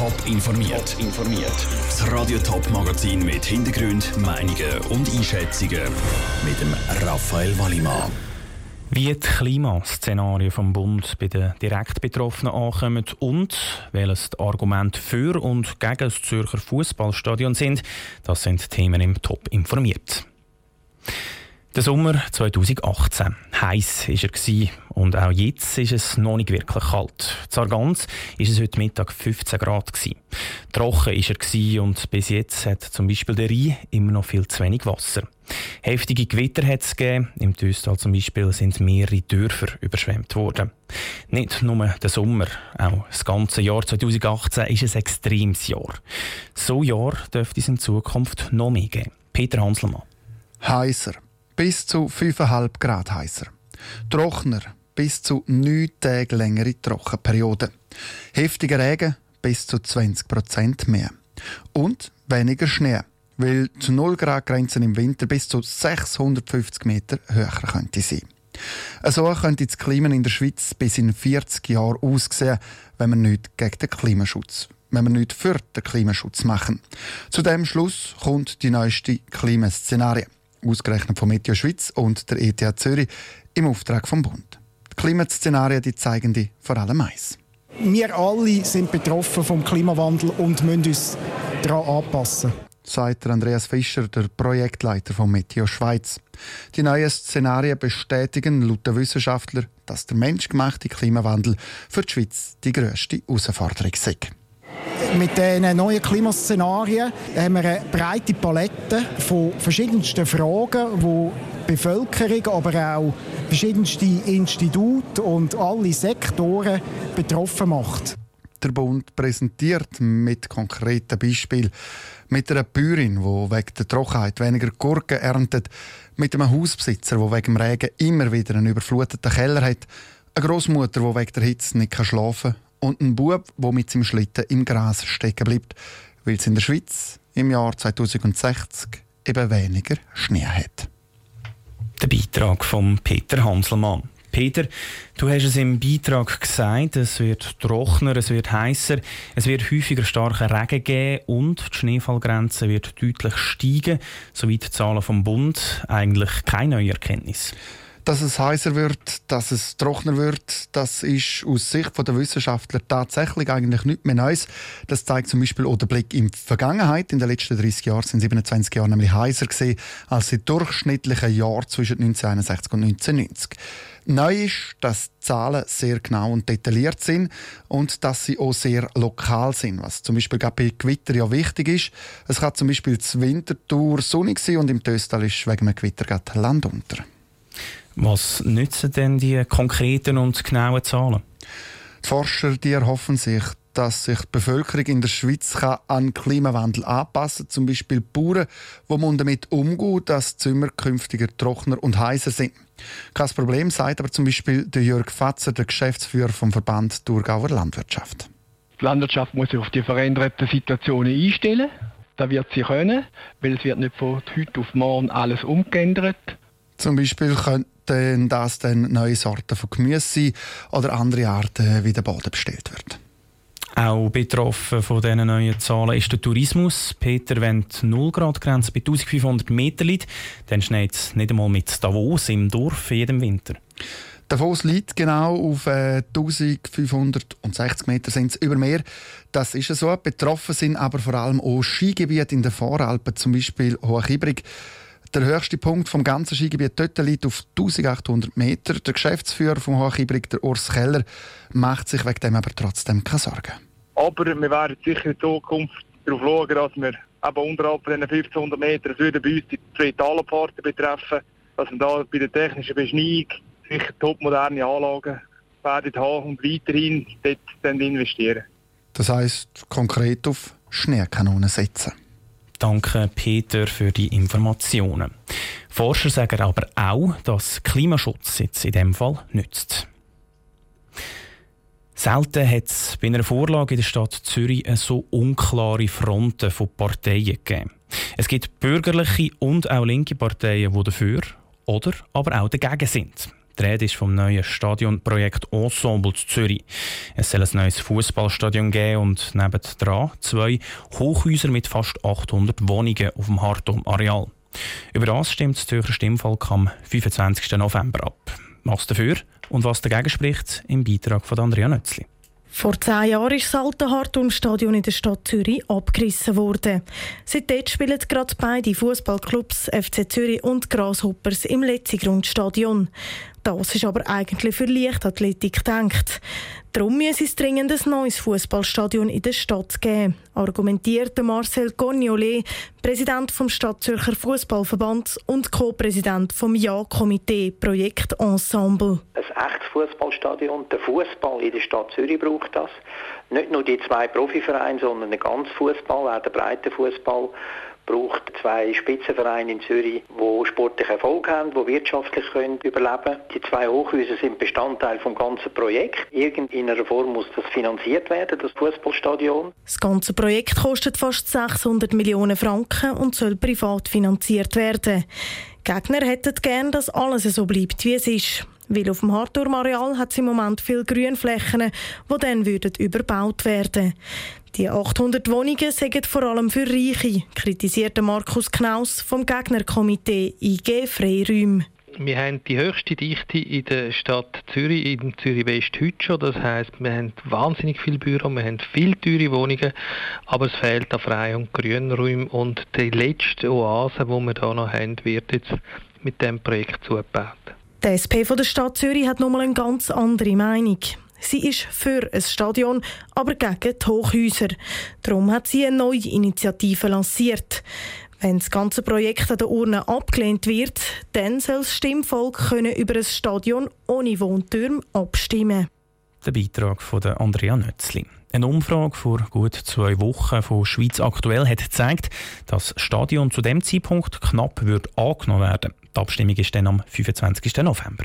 Top informiert. Top informiert. Das Radio Top Magazin mit Hintergrund, Meinungen und Einschätzungen mit dem Raphael Wallimann. Wie die Klimaszenarien vom Bund bei den direkt Betroffenen ankommen und welches Argument für und gegen das Zürcher Fußballstadion sind, das sind Themen im Top informiert. Der Sommer 2018. Heiß war er und auch jetzt ist es noch nicht wirklich kalt. In Argans war es heute Mittag 15 Grad Trocken war er und bis jetzt hat zum Beispiel der Rhein immer noch viel zu wenig Wasser. Heftige Gewitter hat es gegeben. Im Düstal zum Beispiel sind mehrere Dörfer überschwemmt worden. Nicht nur der Sommer, auch das ganze Jahr 2018 ist ein extremes Jahr. So Jahr dürfte es in Zukunft noch mehr geben. Peter Hanselmann. Heißer bis zu 5,5 Grad heißer. Trockner bis zu 9 Tage längere Trockenperioden. Heftiger Regen bis zu 20 Prozent mehr. Und weniger Schnee, weil zu 0 Grad Grenzen im Winter bis zu 650 Meter höher könnte sein. So könnte das Klima in der Schweiz bis in 40 Jahren aussehen, wenn wir nichts gegen den Klimaschutz wenn wir nichts für den Klimaschutz machen. Zu dem Schluss kommt die neueste Klimaszenarie ausgerechnet von Meteo Schweiz und der ETH Zürich im Auftrag vom Bund. Die Klimaszenarien die zeigen die vor allem eins. Wir alle sind betroffen vom Klimawandel und müssen uns daran anpassen. Sagt Andreas Fischer, der Projektleiter von Meteo Schweiz. Die neuen Szenarien bestätigen laut der Wissenschaftler, dass der menschgemachte Klimawandel für die Schweiz die grösste Herausforderung ist. Mit diesen neuen Klimaszenarien haben wir eine breite Palette von verschiedensten Fragen, die die Bevölkerung, aber auch verschiedenste Institute und alle Sektoren betroffen macht. Der Bund präsentiert mit konkreten Beispielen. Mit einer Bäuerin, die wegen der Trockenheit weniger Gurken erntet, mit einem Hausbesitzer, der wegen dem Regen immer wieder einen überfluteten Keller hat, eine Großmutter, die wegen der Hitze nicht schlafen kann und ein Bub, der mit seinem Schlitten im Gras stecken bleibt, weil es in der Schweiz im Jahr 2060 eben weniger Schnee hat. Der Beitrag von Peter Hanselmann. Peter, du hast es im Beitrag gesagt, es wird trockener, es wird heißer, es wird häufiger starken Regen geben und die Schneefallgrenze wird deutlich steigen, soweit die Zahlen vom Bund eigentlich keine neue Erkenntnis. Dass es heißer wird, dass es trockener wird, das ist aus Sicht der Wissenschaftler tatsächlich eigentlich nicht mehr Neues. Das zeigt zum Beispiel auch der Blick in die Vergangenheit. In den letzten 30 Jahren sind 27 Jahre nämlich heißer gewesen als die durchschnittlichen Jahre zwischen 1961 und 1990. Neu ist, dass die Zahlen sehr genau und detailliert sind und dass sie auch sehr lokal sind, was zum Beispiel bei Gewitter ja wichtig ist. Es kann zum Beispiel zur Wintertour sonnig sein und im Töstal ist wegen einem Gewitter gerade Land unter. Was nützen denn die konkreten und genauen Zahlen? Die Forscher die erhoffen sich, dass sich die Bevölkerung in der Schweiz kann an Klimawandel anpassen kann. Zum Beispiel Bauern, die damit umgehen, dass die Zimmer künftiger trockener und heißer sind. Kein Problem, sagt aber zum Beispiel der Jörg Fatzer, der Geschäftsführer vom Verband Thurgauer Landwirtschaft. Die Landwirtschaft muss sich auf die veränderten Situationen einstellen. Das wird sie können, weil es wird nicht von heute auf morgen alles umgeändert. Zum Beispiel könnten das dann neue Sorten von Gemüse oder andere Arten, wie der Boden bestellt wird. Auch betroffen von diesen neuen Zahlen ist der Tourismus. Peter, wenn die 0-Grad-Grenze bei 1500 Metern liegt, dann schneit es nicht einmal mit Davos im Dorf jedem Winter. Davos liegt genau auf äh, 1560 Meter sind über Meer. Das ist so. Betroffen sind aber vor allem auch Skigebiete in den Voralpen, zum Beispiel Hochibrig. Der höchste Punkt vom ganzen Skigebiet dort liegt auf 1800 Meter. Der Geschäftsführer vom Hochibrig, der Urs Keller, macht sich wegen dem aber trotzdem keine Sorgen. Aber wir werden sicher in Zukunft darauf schauen, dass wir eben unterhalb von diesen 1500 Metern, würden bei uns die zwei Talabfahrten betreffen, dass wir da bei der technischen Beschneiung sicher topmoderne Anlagen werden haben und weiterhin dort investieren. Das heisst konkret auf Schneekanonen setzen. Danke, Peter, für die Informationen. Forscher sagen aber auch, dass Klimaschutz jetzt in dem Fall nützt. Selten hat es bei einer Vorlage in der Stadt Zürich so unklare Fronten von Parteien gegeben. Es gibt bürgerliche und auch linke Parteien, die dafür oder aber auch dagegen sind. Die Rede ist vom neuen Stadionprojekt Ensemble zu Zürich. Es soll ein neues Fußballstadion geben und nebendran zwei Hochhäuser mit fast 800 Wohnungen auf dem Hartum-Areal. Über das stimmt das Zürcher Stimmvolk am 25. November ab. Was dafür und was dagegen spricht, im Beitrag von Andrea Nötzli. Vor zehn Jahren ist das alte Hartun-Stadion in der Stadt Zürich abgerissen worden. Seitdem spielen gerade beide Fußballclubs FC Zürich und Grasshoppers im Letzigrundstadion. Das ist aber eigentlich für Leichtathletik gedacht. Darum müsse es dringend ein neues Fußballstadion in der Stadt geben, argumentierte Marcel Gognolet, Präsident vom Stadtzürcher Fußballverband und Co-Präsident vom Ja-Komitee Projekt Ensemble. Ein echtes Fußballstadion, der Fußball in der Stadt Zürich braucht das. Nicht nur die zwei Profivereine, sondern der ganze Fußball, auch der breite Fußball braucht zwei Spitzenvereine in Zürich, die sportlich Erfolg haben, die wirtschaftlich können überleben. Die zwei Hochhäuser sind Bestandteil des ganzen Projekts. Irgendeiner Form muss das finanziert werden, das Fußballstadion. Das ganze Projekt kostet fast 600 Millionen Franken und soll privat finanziert werden. Gegner hätten gern, dass alles so bleibt, wie es ist. Weil auf dem Harturm-Areal hat es im Moment viele Grünflächen, die dann überbaut werden. Die 800 Wohnungen sind vor allem für Reiche, kritisierte Markus Knaus vom Gegnerkomitee IG Freiräume. Wir haben die höchste Dichte in der Stadt Zürich, in Zürich West heute schon. Das heisst, wir haben wahnsinnig viele Büros, wir haben viele teure Wohnungen, aber es fehlt an Frei- und Grünräumen und die letzte Oase, die wir hier noch haben, wird jetzt mit diesem Projekt zugebaut. Die SP von der Stadt Zürich hat nochmal eine ganz andere Meinung. Sie ist für ein Stadion, aber gegen die Hochhäuser. Darum hat sie eine neue Initiative lanciert. Wenn das ganze Projekt an der Urne abgelehnt wird, dann soll das Stimmvolk können über ein Stadion ohne Wohntürme abstimmen. Der Beitrag von Andrea Nötzli. Eine Umfrage vor gut zwei Wochen von Schweiz aktuell hat gezeigt, dass das Stadion zu dem Zeitpunkt knapp wird angenommen werden. Die Abstimmung ist dann am 25. November.